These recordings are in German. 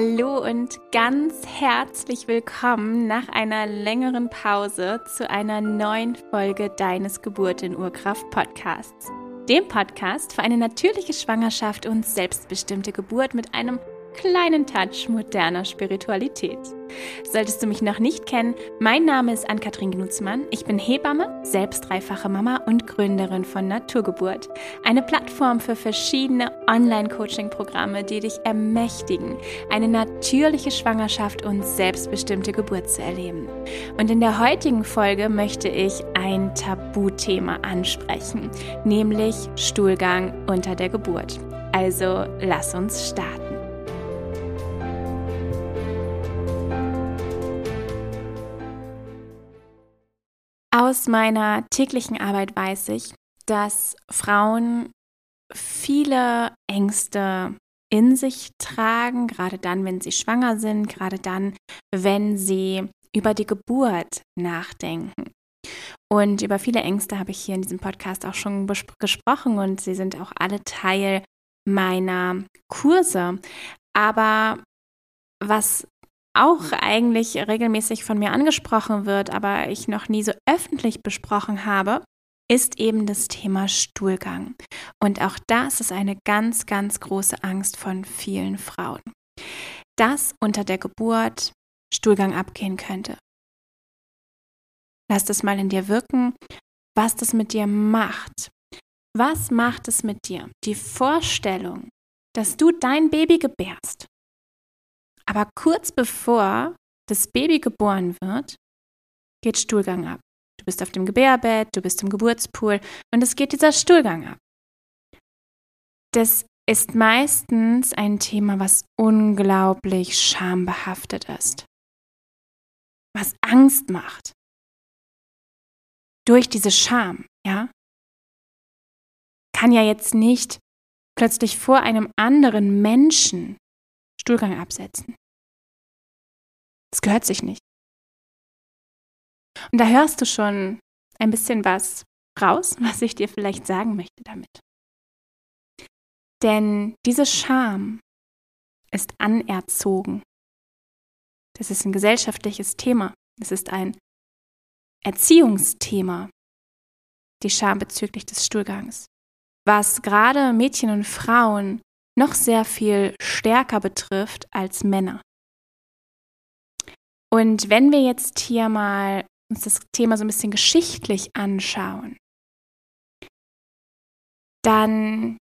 Hallo und ganz herzlich willkommen nach einer längeren Pause zu einer neuen Folge deines Geburt in Urkraft Podcasts. Dem Podcast für eine natürliche Schwangerschaft und selbstbestimmte Geburt mit einem kleinen Touch moderner Spiritualität. Solltest du mich noch nicht kennen, mein Name ist Ann-Kathrin Gnutzmann. Ich bin Hebamme, selbst dreifache Mama und Gründerin von Naturgeburt. Eine Plattform für verschiedene Online-Coaching-Programme, die dich ermächtigen, eine natürliche Schwangerschaft und selbstbestimmte Geburt zu erleben. Und in der heutigen Folge möchte ich ein Tabuthema ansprechen, nämlich Stuhlgang unter der Geburt. Also lass uns starten. Aus meiner täglichen Arbeit weiß ich, dass Frauen viele Ängste in sich tragen, gerade dann, wenn sie schwanger sind, gerade dann, wenn sie über die Geburt nachdenken. Und über viele Ängste habe ich hier in diesem Podcast auch schon gesprochen und sie sind auch alle Teil meiner Kurse. Aber was auch eigentlich regelmäßig von mir angesprochen wird, aber ich noch nie so öffentlich besprochen habe, ist eben das Thema Stuhlgang. Und auch das ist eine ganz, ganz große Angst von vielen Frauen, dass unter der Geburt Stuhlgang abgehen könnte. Lass das mal in dir wirken, was das mit dir macht. Was macht es mit dir? Die Vorstellung, dass du dein Baby gebärst aber kurz bevor das Baby geboren wird, geht Stuhlgang ab. Du bist auf dem Gebärbett, du bist im Geburtspool und es geht dieser Stuhlgang ab. Das ist meistens ein Thema, was unglaublich schambehaftet ist, was Angst macht. Durch diese Scham, ja, kann ja jetzt nicht plötzlich vor einem anderen Menschen Stuhlgang absetzen. Das gehört sich nicht. Und da hörst du schon ein bisschen was raus, was ich dir vielleicht sagen möchte damit. Denn diese Scham ist anerzogen. Das ist ein gesellschaftliches Thema. Es ist ein Erziehungsthema, die Scham bezüglich des Stuhlgangs. Was gerade Mädchen und Frauen noch sehr viel stärker betrifft als Männer. Und wenn wir jetzt hier mal uns das Thema so ein bisschen geschichtlich anschauen, dann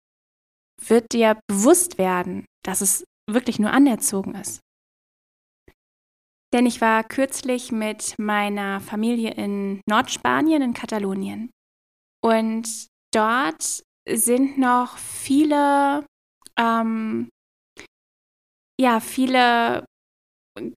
wird dir bewusst werden, dass es wirklich nur anerzogen ist. Denn ich war kürzlich mit meiner Familie in Nordspanien, in Katalonien. Und dort sind noch viele, ähm, ja, viele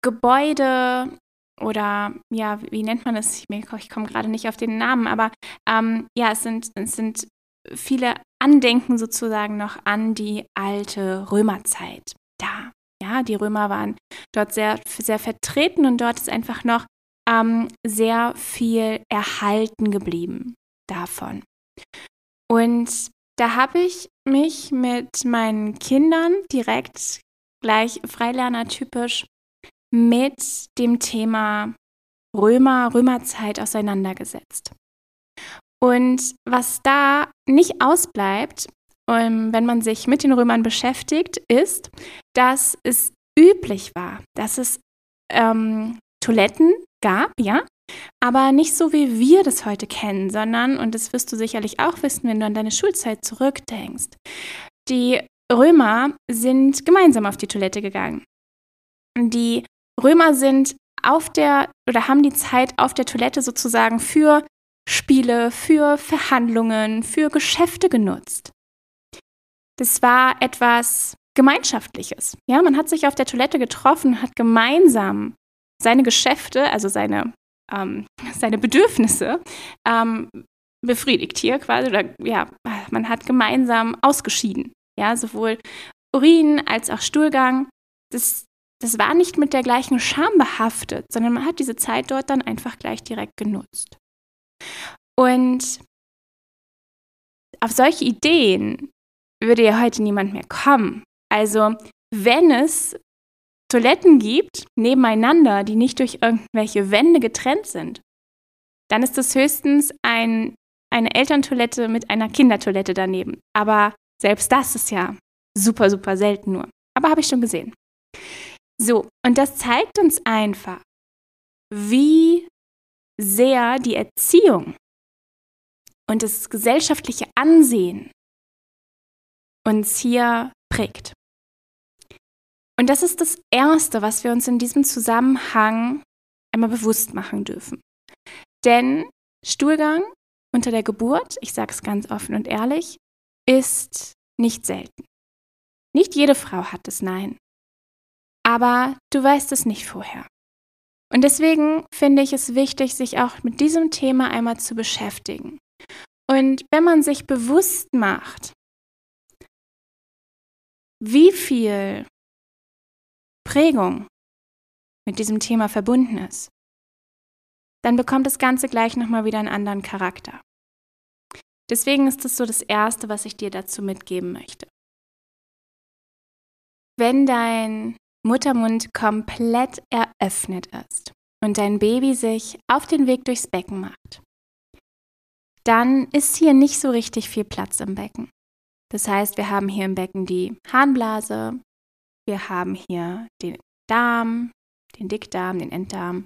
Gebäude oder ja, wie nennt man das? Ich, komme gerade nicht auf den Namen, aber ähm, ja, es sind, es sind viele Andenken sozusagen noch an die alte Römerzeit da. Ja, die Römer waren dort sehr, sehr vertreten und dort ist einfach noch ähm, sehr viel erhalten geblieben davon. Und da habe ich mich mit meinen Kindern direkt gleich Freilerner-typisch mit dem Thema Römer, Römerzeit auseinandergesetzt. Und was da nicht ausbleibt, ähm, wenn man sich mit den Römern beschäftigt, ist, dass es üblich war, dass es ähm, Toiletten gab, ja, aber nicht so, wie wir das heute kennen, sondern, und das wirst du sicherlich auch wissen, wenn du an deine Schulzeit zurückdenkst, die Römer sind gemeinsam auf die Toilette gegangen. Die Römer sind auf der oder haben die Zeit auf der Toilette sozusagen für Spiele, für Verhandlungen, für Geschäfte genutzt. Das war etwas Gemeinschaftliches. Ja, man hat sich auf der Toilette getroffen, hat gemeinsam seine Geschäfte, also seine, ähm, seine Bedürfnisse ähm, befriedigt hier quasi. Oder ja, man hat gemeinsam ausgeschieden. Ja, sowohl Urin als auch Stuhlgang. Das das war nicht mit der gleichen Scham behaftet, sondern man hat diese Zeit dort dann einfach gleich direkt genutzt. Und auf solche Ideen würde ja heute niemand mehr kommen. Also wenn es Toiletten gibt, nebeneinander, die nicht durch irgendwelche Wände getrennt sind, dann ist das höchstens ein, eine Elterntoilette mit einer Kindertoilette daneben. Aber selbst das ist ja super, super selten nur. Aber habe ich schon gesehen. So, und das zeigt uns einfach, wie sehr die Erziehung und das gesellschaftliche Ansehen uns hier prägt. Und das ist das Erste, was wir uns in diesem Zusammenhang einmal bewusst machen dürfen. Denn Stuhlgang unter der Geburt, ich sage es ganz offen und ehrlich, ist nicht selten. Nicht jede Frau hat es, nein. Aber du weißt es nicht vorher. Und deswegen finde ich es wichtig, sich auch mit diesem Thema einmal zu beschäftigen. Und wenn man sich bewusst macht, wie viel Prägung mit diesem Thema verbunden ist, dann bekommt das Ganze gleich nochmal wieder einen anderen Charakter. Deswegen ist es so das Erste, was ich dir dazu mitgeben möchte. Wenn dein Muttermund komplett eröffnet ist und dein Baby sich auf den Weg durchs Becken macht, dann ist hier nicht so richtig viel Platz im Becken. Das heißt, wir haben hier im Becken die Harnblase, wir haben hier den Darm, den Dickdarm, den Enddarm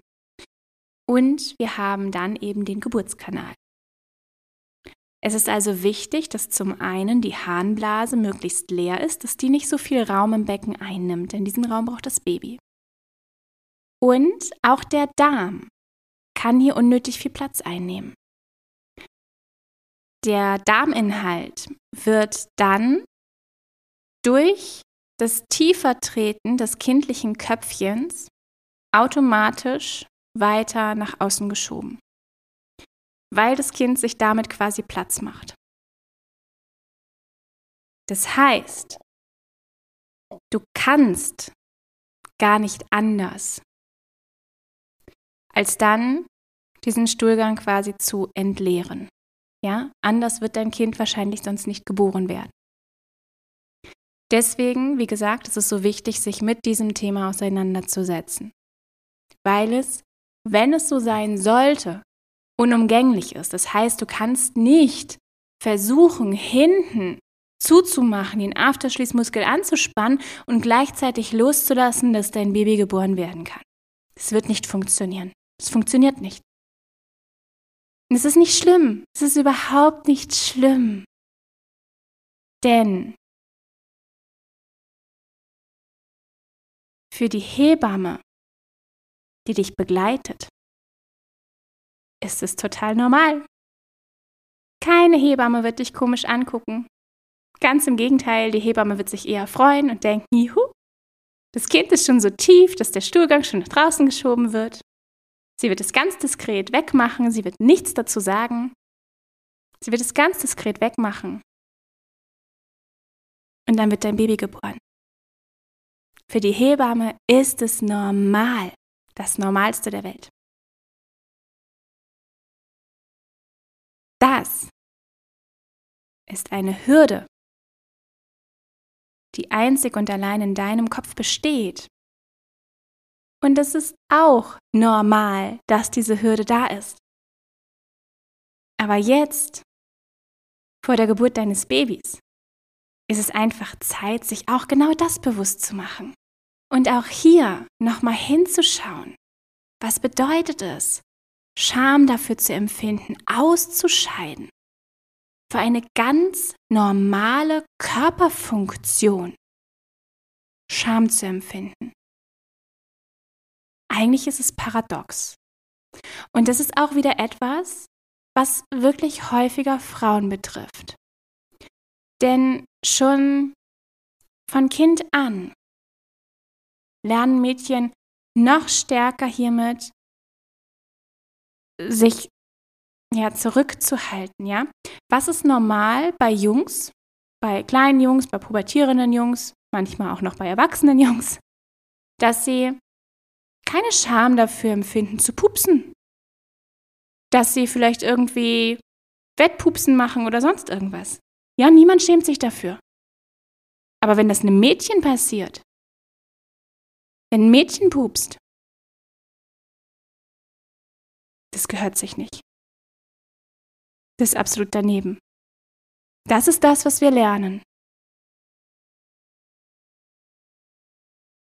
und wir haben dann eben den Geburtskanal. Es ist also wichtig, dass zum einen die Harnblase möglichst leer ist, dass die nicht so viel Raum im Becken einnimmt, denn diesen Raum braucht das Baby. Und auch der Darm kann hier unnötig viel Platz einnehmen. Der Darminhalt wird dann durch das Tiefertreten des kindlichen Köpfchens automatisch weiter nach außen geschoben weil das Kind sich damit quasi Platz macht. Das heißt, du kannst gar nicht anders, als dann diesen Stuhlgang quasi zu entleeren. Ja, anders wird dein Kind wahrscheinlich sonst nicht geboren werden. Deswegen, wie gesagt, ist es so wichtig, sich mit diesem Thema auseinanderzusetzen. Weil es, wenn es so sein sollte, unumgänglich ist. Das heißt, du kannst nicht versuchen, hinten zuzumachen, den Afterschließmuskel anzuspannen und gleichzeitig loszulassen, dass dein Baby geboren werden kann. Es wird nicht funktionieren. Es funktioniert nicht. Und es ist nicht schlimm. Es ist überhaupt nicht schlimm. Denn für die Hebamme, die dich begleitet, ist es total normal. Keine Hebamme wird dich komisch angucken. Ganz im Gegenteil, die Hebamme wird sich eher freuen und denken, juhu, das Kind ist schon so tief, dass der Stuhlgang schon nach draußen geschoben wird. Sie wird es ganz diskret wegmachen, sie wird nichts dazu sagen. Sie wird es ganz diskret wegmachen. Und dann wird dein Baby geboren. Für die Hebamme ist es normal, das Normalste der Welt. Das ist eine Hürde, die einzig und allein in deinem Kopf besteht. Und es ist auch normal, dass diese Hürde da ist. Aber jetzt, vor der Geburt deines Babys, ist es einfach Zeit, sich auch genau das bewusst zu machen. Und auch hier nochmal hinzuschauen. Was bedeutet es, Scham dafür zu empfinden, auszuscheiden. Für eine ganz normale Körperfunktion. Scham zu empfinden. Eigentlich ist es paradox. Und das ist auch wieder etwas, was wirklich häufiger Frauen betrifft. Denn schon von Kind an lernen Mädchen noch stärker hiermit sich ja zurückzuhalten, ja? Was ist normal bei Jungs, bei kleinen Jungs, bei pubertierenden Jungs, manchmal auch noch bei erwachsenen Jungs, dass sie keine Scham dafür empfinden zu pupsen. Dass sie vielleicht irgendwie Wettpupsen machen oder sonst irgendwas. Ja, niemand schämt sich dafür. Aber wenn das einem Mädchen passiert, Wenn ein Mädchen pupst, das gehört sich nicht. Das ist absolut daneben. Das ist das, was wir lernen.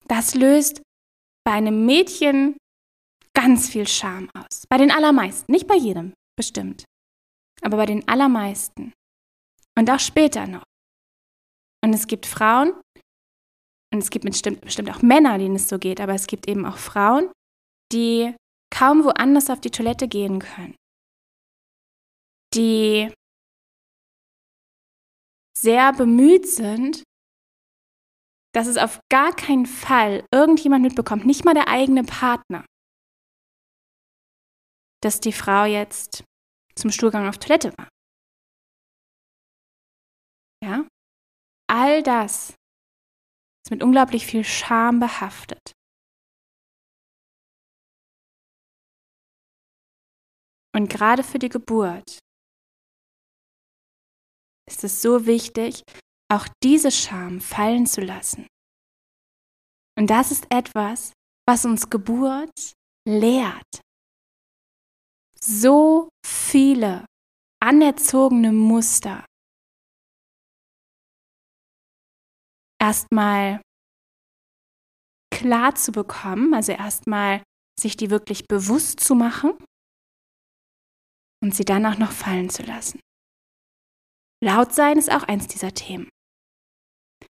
Das löst bei einem Mädchen ganz viel Scham aus. Bei den allermeisten, nicht bei jedem, bestimmt. Aber bei den allermeisten. Und auch später noch. Und es gibt Frauen, und es gibt bestimmt, bestimmt auch Männer, denen es so geht, aber es gibt eben auch Frauen, die kaum woanders auf die Toilette gehen können. Die sehr bemüht sind, dass es auf gar keinen Fall irgendjemand mitbekommt, nicht mal der eigene Partner, dass die Frau jetzt zum Stuhlgang auf Toilette war. Ja? All das ist mit unglaublich viel Scham behaftet. Und gerade für die Geburt ist es so wichtig, auch diese Scham fallen zu lassen. Und das ist etwas, was uns Geburt lehrt. So viele anerzogene Muster erstmal klar zu bekommen, also erstmal sich die wirklich bewusst zu machen und sie dann auch noch fallen zu lassen. Laut sein ist auch eins dieser Themen.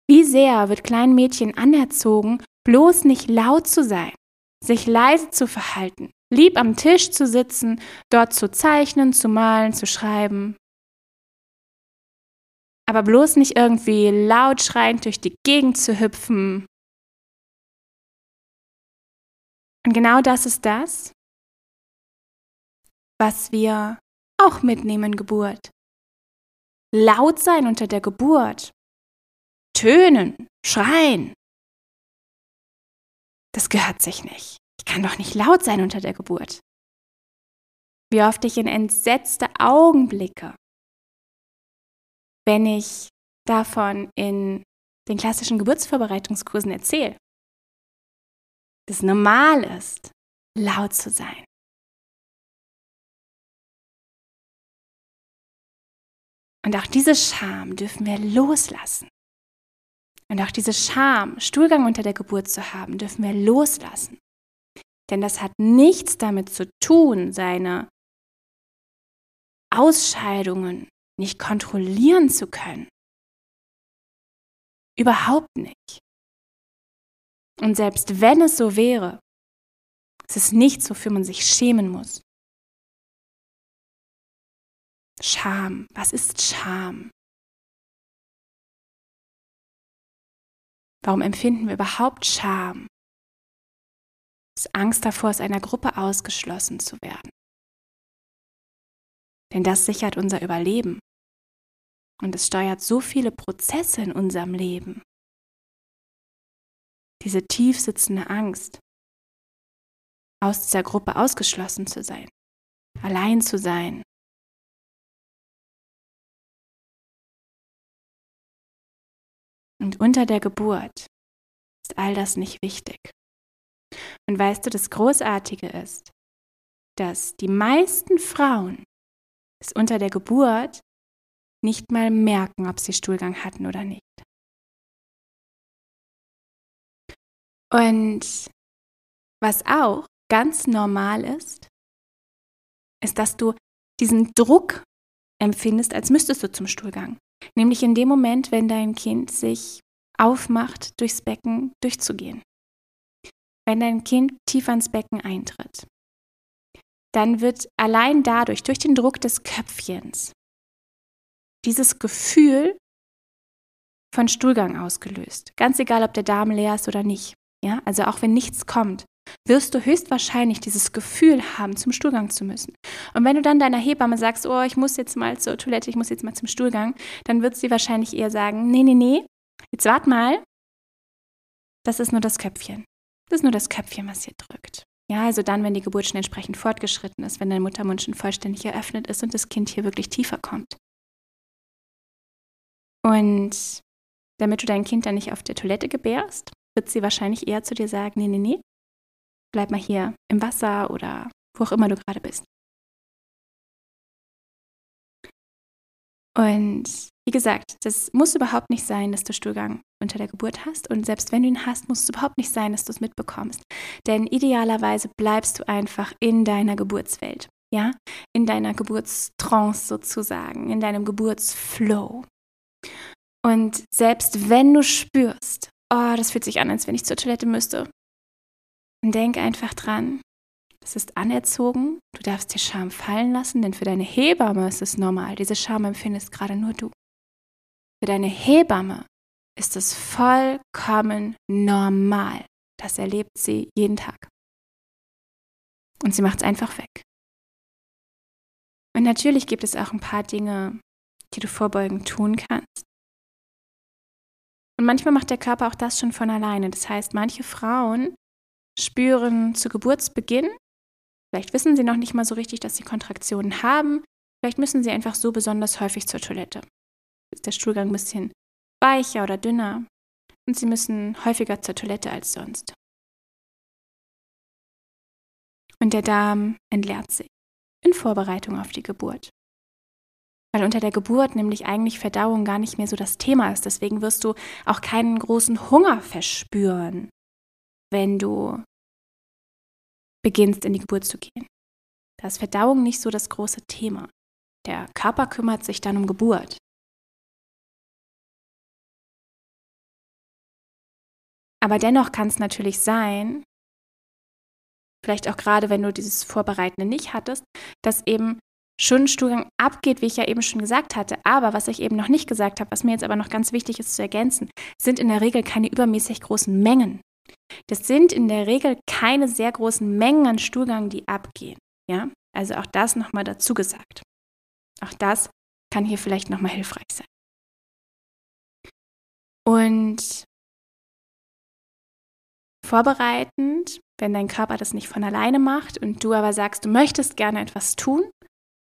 Wie sehr wird kleinen Mädchen anerzogen, bloß nicht laut zu sein, sich leise zu verhalten, lieb am Tisch zu sitzen, dort zu zeichnen, zu malen, zu schreiben. Aber bloß nicht irgendwie laut schreiend durch die Gegend zu hüpfen. Und genau das ist das, was wir auch mitnehmen Geburt. Laut sein unter der Geburt tönen, schreien. Das gehört sich nicht. Ich kann doch nicht laut sein unter der Geburt. Wie oft ich in entsetzte Augenblicke, wenn ich davon in den klassischen Geburtsvorbereitungskursen erzähle, dass normal ist, laut zu sein. Und auch diese Scham dürfen wir loslassen. Und auch diese Scham, Stuhlgang unter der Geburt zu haben, dürfen wir loslassen. Denn das hat nichts damit zu tun, seine Ausscheidungen nicht kontrollieren zu können. Überhaupt nicht. Und selbst wenn es so wäre, es ist nichts, wofür man sich schämen muss. Scham. Was ist Scham? Warum empfinden wir überhaupt Scham? Es ist Angst davor, aus einer Gruppe ausgeschlossen zu werden. Denn das sichert unser Überleben. Und es steuert so viele Prozesse in unserem Leben. Diese tief sitzende Angst, aus dieser Gruppe ausgeschlossen zu sein, allein zu sein, Und unter der Geburt ist all das nicht wichtig. Und weißt du, das Großartige ist, dass die meisten Frauen es unter der Geburt nicht mal merken, ob sie Stuhlgang hatten oder nicht. Und was auch ganz normal ist, ist, dass du diesen Druck empfindest, als müsstest du zum Stuhlgang. Nämlich in dem Moment, wenn dein Kind sich aufmacht, durchs Becken durchzugehen. Wenn dein Kind tiefer ins Becken eintritt, dann wird allein dadurch, durch den Druck des Köpfchens, dieses Gefühl von Stuhlgang ausgelöst. Ganz egal, ob der Darm leer ist oder nicht. Ja, also auch wenn nichts kommt, wirst du höchstwahrscheinlich dieses Gefühl haben, zum Stuhlgang zu müssen. Und wenn du dann deiner Hebamme sagst, oh, ich muss jetzt mal zur Toilette, ich muss jetzt mal zum Stuhlgang, dann wird sie wahrscheinlich eher sagen, nee, nee, nee, jetzt wart mal, das ist nur das Köpfchen. Das ist nur das Köpfchen, was hier drückt. Ja, also dann, wenn die Geburt schon entsprechend fortgeschritten ist, wenn dein Muttermund schon vollständig eröffnet ist und das Kind hier wirklich tiefer kommt. Und damit du dein Kind dann nicht auf der Toilette gebärst, wird sie wahrscheinlich eher zu dir sagen, nee, nee, nee, bleib mal hier im Wasser oder wo auch immer du gerade bist. Und wie gesagt, das muss überhaupt nicht sein, dass du Stuhlgang unter der Geburt hast. Und selbst wenn du ihn hast, muss es überhaupt nicht sein, dass du es mitbekommst. Denn idealerweise bleibst du einfach in deiner Geburtswelt. Ja, in deiner Geburtstrance sozusagen, in deinem Geburtsflow. Und selbst wenn du spürst, oh, das fühlt sich an, als wenn ich zur Toilette müsste, dann denk einfach dran, das ist anerzogen, du darfst dir Scham fallen lassen, denn für deine Hebamme ist es normal. Diese Scham empfindest gerade nur du. Für deine Hebamme ist es vollkommen normal. Das erlebt sie jeden Tag. Und sie macht es einfach weg. Und natürlich gibt es auch ein paar Dinge, die du vorbeugend tun kannst. Und manchmal macht der Körper auch das schon von alleine. Das heißt, manche Frauen spüren zu Geburtsbeginn, vielleicht wissen sie noch nicht mal so richtig, dass sie Kontraktionen haben, vielleicht müssen sie einfach so besonders häufig zur Toilette ist der Stuhlgang ein bisschen weicher oder dünner und sie müssen häufiger zur Toilette als sonst. Und der Darm entleert sich in Vorbereitung auf die Geburt. Weil unter der Geburt nämlich eigentlich Verdauung gar nicht mehr so das Thema ist. Deswegen wirst du auch keinen großen Hunger verspüren, wenn du beginnst in die Geburt zu gehen. Da ist Verdauung nicht so das große Thema. Der Körper kümmert sich dann um Geburt. Aber dennoch kann es natürlich sein, vielleicht auch gerade wenn du dieses Vorbereitende nicht hattest, dass eben schon Stuhlgang abgeht, wie ich ja eben schon gesagt hatte. Aber was ich eben noch nicht gesagt habe, was mir jetzt aber noch ganz wichtig ist zu ergänzen, sind in der Regel keine übermäßig großen Mengen. Das sind in der Regel keine sehr großen Mengen an Stuhlgang, die abgehen. Ja, also auch das nochmal dazu gesagt. Auch das kann hier vielleicht nochmal hilfreich sein. Und vorbereitend, wenn dein Körper das nicht von alleine macht und du aber sagst, du möchtest gerne etwas tun,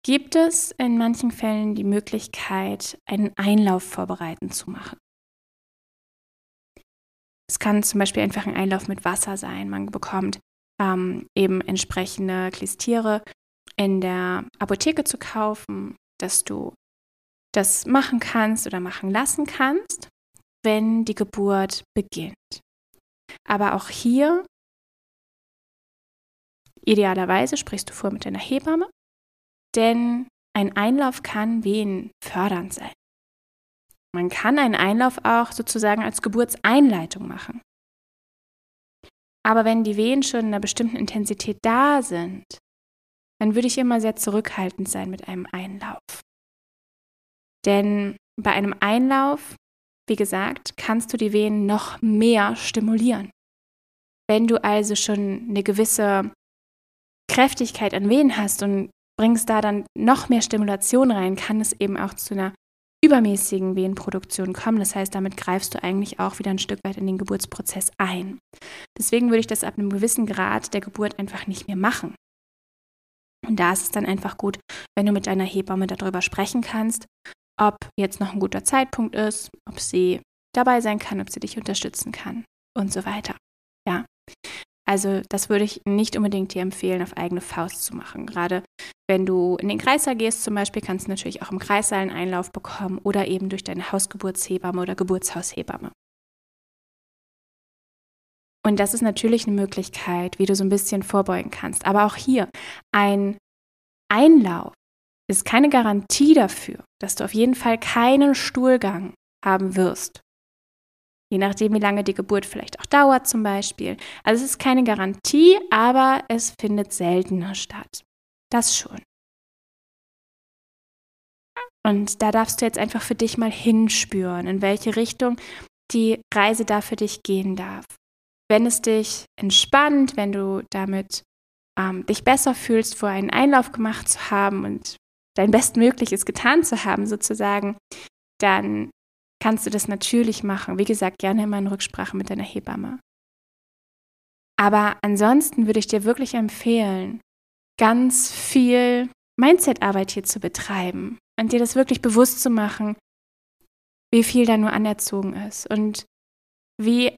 gibt es in manchen Fällen die Möglichkeit, einen Einlauf vorbereitend zu machen. Es kann zum Beispiel einfach ein Einlauf mit Wasser sein. Man bekommt ähm, eben entsprechende Klistiere in der Apotheke zu kaufen, dass du das machen kannst oder machen lassen kannst, wenn die Geburt beginnt. Aber auch hier, idealerweise sprichst du vor mit deiner Hebamme, denn ein Einlauf kann Wehen fördernd sein. Man kann einen Einlauf auch sozusagen als Geburtseinleitung machen. Aber wenn die Wehen schon in einer bestimmten Intensität da sind, dann würde ich immer sehr zurückhaltend sein mit einem Einlauf. Denn bei einem Einlauf wie gesagt, kannst du die Venen noch mehr stimulieren. Wenn du also schon eine gewisse Kräftigkeit an Venen hast und bringst da dann noch mehr Stimulation rein, kann es eben auch zu einer übermäßigen Venenproduktion kommen. Das heißt, damit greifst du eigentlich auch wieder ein Stück weit in den Geburtsprozess ein. Deswegen würde ich das ab einem gewissen Grad der Geburt einfach nicht mehr machen. Und da ist es dann einfach gut, wenn du mit deiner Hebamme darüber sprechen kannst ob jetzt noch ein guter Zeitpunkt ist, ob sie dabei sein kann, ob sie dich unterstützen kann und so weiter. Ja. Also das würde ich nicht unbedingt dir empfehlen, auf eigene Faust zu machen. Gerade wenn du in den Kreißsaal gehst zum Beispiel, kannst du natürlich auch im Kreissaal einen Einlauf bekommen oder eben durch deine Hausgeburtshebamme oder Geburtshaushebamme. Und das ist natürlich eine Möglichkeit, wie du so ein bisschen vorbeugen kannst. Aber auch hier ein Einlauf ist keine Garantie dafür, dass du auf jeden Fall keinen Stuhlgang haben wirst. Je nachdem, wie lange die Geburt vielleicht auch dauert zum Beispiel. Also es ist keine Garantie, aber es findet seltener statt. Das schon. Und da darfst du jetzt einfach für dich mal hinspüren, in welche Richtung die Reise da für dich gehen darf. Wenn es dich entspannt, wenn du damit ähm, dich besser fühlst, vor einen Einlauf gemacht zu haben und dein Bestmögliches getan zu haben, sozusagen, dann kannst du das natürlich machen. Wie gesagt, gerne immer in Rücksprache mit deiner Hebamme. Aber ansonsten würde ich dir wirklich empfehlen, ganz viel Mindset-Arbeit hier zu betreiben und dir das wirklich bewusst zu machen, wie viel da nur anerzogen ist und wie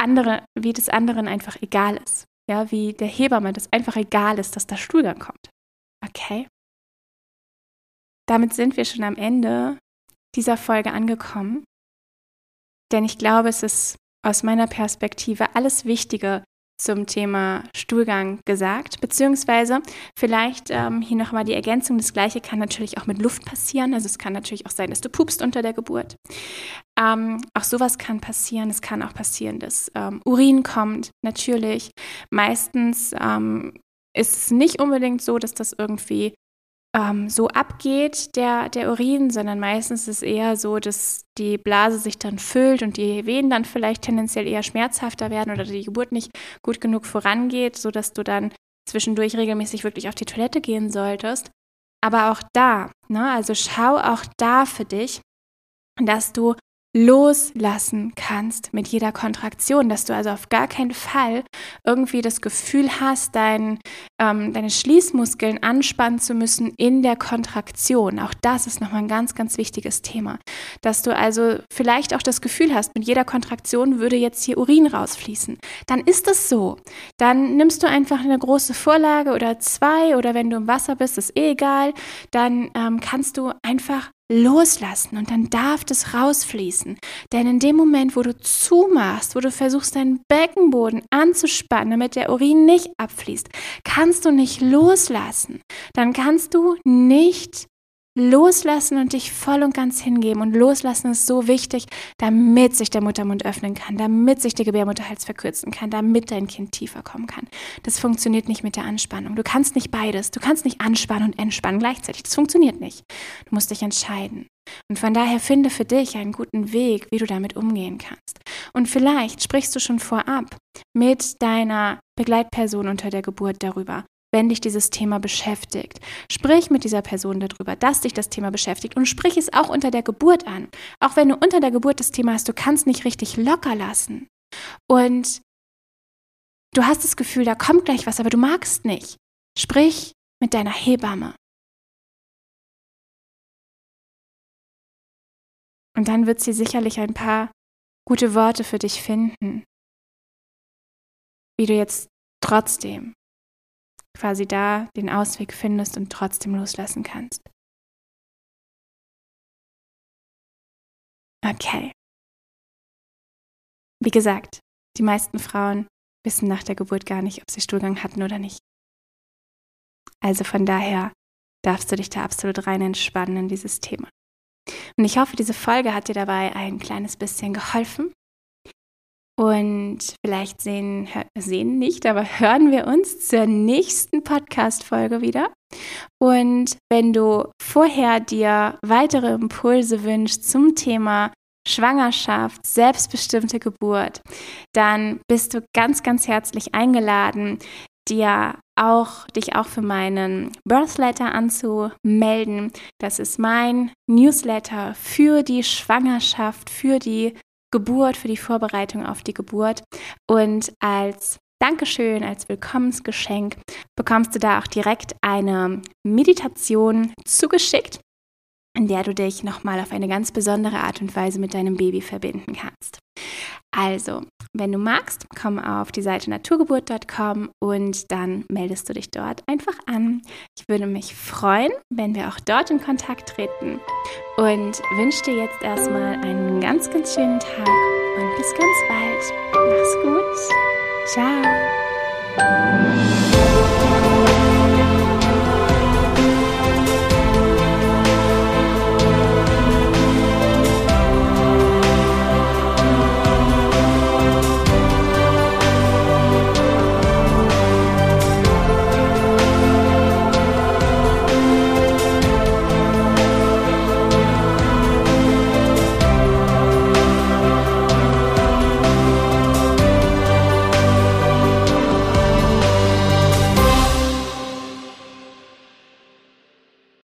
andere, wie das anderen einfach egal ist. Ja, wie der Hebamme das einfach egal ist, dass der Stuhlgang kommt. Okay? Damit sind wir schon am Ende dieser Folge angekommen. Denn ich glaube, es ist aus meiner Perspektive alles Wichtige zum Thema Stuhlgang gesagt, beziehungsweise vielleicht ähm, hier nochmal die Ergänzung, das gleiche kann natürlich auch mit Luft passieren, also es kann natürlich auch sein, dass du pupst unter der Geburt. Ähm, auch sowas kann passieren, es kann auch passieren, dass ähm, Urin kommt, natürlich. Meistens ähm, ist es nicht unbedingt so, dass das irgendwie ähm, so abgeht, der, der Urin, sondern meistens ist es eher so, dass die Blase sich dann füllt und die Wehen dann vielleicht tendenziell eher schmerzhafter werden oder die Geburt nicht gut genug vorangeht, sodass du dann zwischendurch regelmäßig wirklich auf die Toilette gehen solltest. Aber auch da, ne, also schau auch da für dich, dass du loslassen kannst mit jeder Kontraktion, dass du also auf gar keinen Fall irgendwie das Gefühl hast, dein, ähm, deine Schließmuskeln anspannen zu müssen in der Kontraktion. Auch das ist nochmal ein ganz, ganz wichtiges Thema. Dass du also vielleicht auch das Gefühl hast, mit jeder Kontraktion würde jetzt hier Urin rausfließen. Dann ist es so. Dann nimmst du einfach eine große Vorlage oder zwei oder wenn du im Wasser bist, ist eh egal. Dann ähm, kannst du einfach loslassen und dann darf das rausfließen. Denn in dem Moment, wo du zumachst, wo du versuchst, deinen Beckenboden anzuspannen, damit der Urin nicht abfließt, kannst du nicht loslassen. Dann kannst du nicht Loslassen und dich voll und ganz hingeben. Und loslassen ist so wichtig, damit sich der Muttermund öffnen kann, damit sich der Gebärmutterhals verkürzen kann, damit dein Kind tiefer kommen kann. Das funktioniert nicht mit der Anspannung. Du kannst nicht beides. Du kannst nicht anspannen und entspannen gleichzeitig. Das funktioniert nicht. Du musst dich entscheiden. Und von daher finde für dich einen guten Weg, wie du damit umgehen kannst. Und vielleicht sprichst du schon vorab mit deiner Begleitperson unter der Geburt darüber, wenn dich dieses Thema beschäftigt. Sprich mit dieser Person darüber, dass dich das Thema beschäftigt und sprich es auch unter der Geburt an. Auch wenn du unter der Geburt das Thema hast, du kannst nicht richtig locker lassen. Und du hast das Gefühl, da kommt gleich was, aber du magst nicht. Sprich mit deiner Hebamme. Und dann wird sie sicherlich ein paar gute Worte für dich finden, wie du jetzt trotzdem quasi da den Ausweg findest und trotzdem loslassen kannst. Okay. Wie gesagt, die meisten Frauen wissen nach der Geburt gar nicht, ob sie Stuhlgang hatten oder nicht. Also von daher darfst du dich da absolut rein entspannen in dieses Thema. Und ich hoffe, diese Folge hat dir dabei ein kleines bisschen geholfen und vielleicht sehen, sehen nicht, aber hören wir uns zur nächsten Podcast-Folge wieder. Und wenn du vorher dir weitere Impulse wünschst zum Thema Schwangerschaft, selbstbestimmte Geburt, dann bist du ganz, ganz herzlich eingeladen, dir auch, dich auch für meinen Birthletter anzumelden. Das ist mein Newsletter für die Schwangerschaft, für die Geburt, für die Vorbereitung auf die Geburt. Und als Dankeschön, als Willkommensgeschenk bekommst du da auch direkt eine Meditation zugeschickt, in der du dich nochmal auf eine ganz besondere Art und Weise mit deinem Baby verbinden kannst. Also, wenn du magst, komm auf die Seite naturgeburt.com und dann meldest du dich dort einfach an. Ich würde mich freuen, wenn wir auch dort in Kontakt treten und wünsche dir jetzt erstmal einen ganz, ganz schönen Tag und bis ganz bald. Mach's gut. Ciao.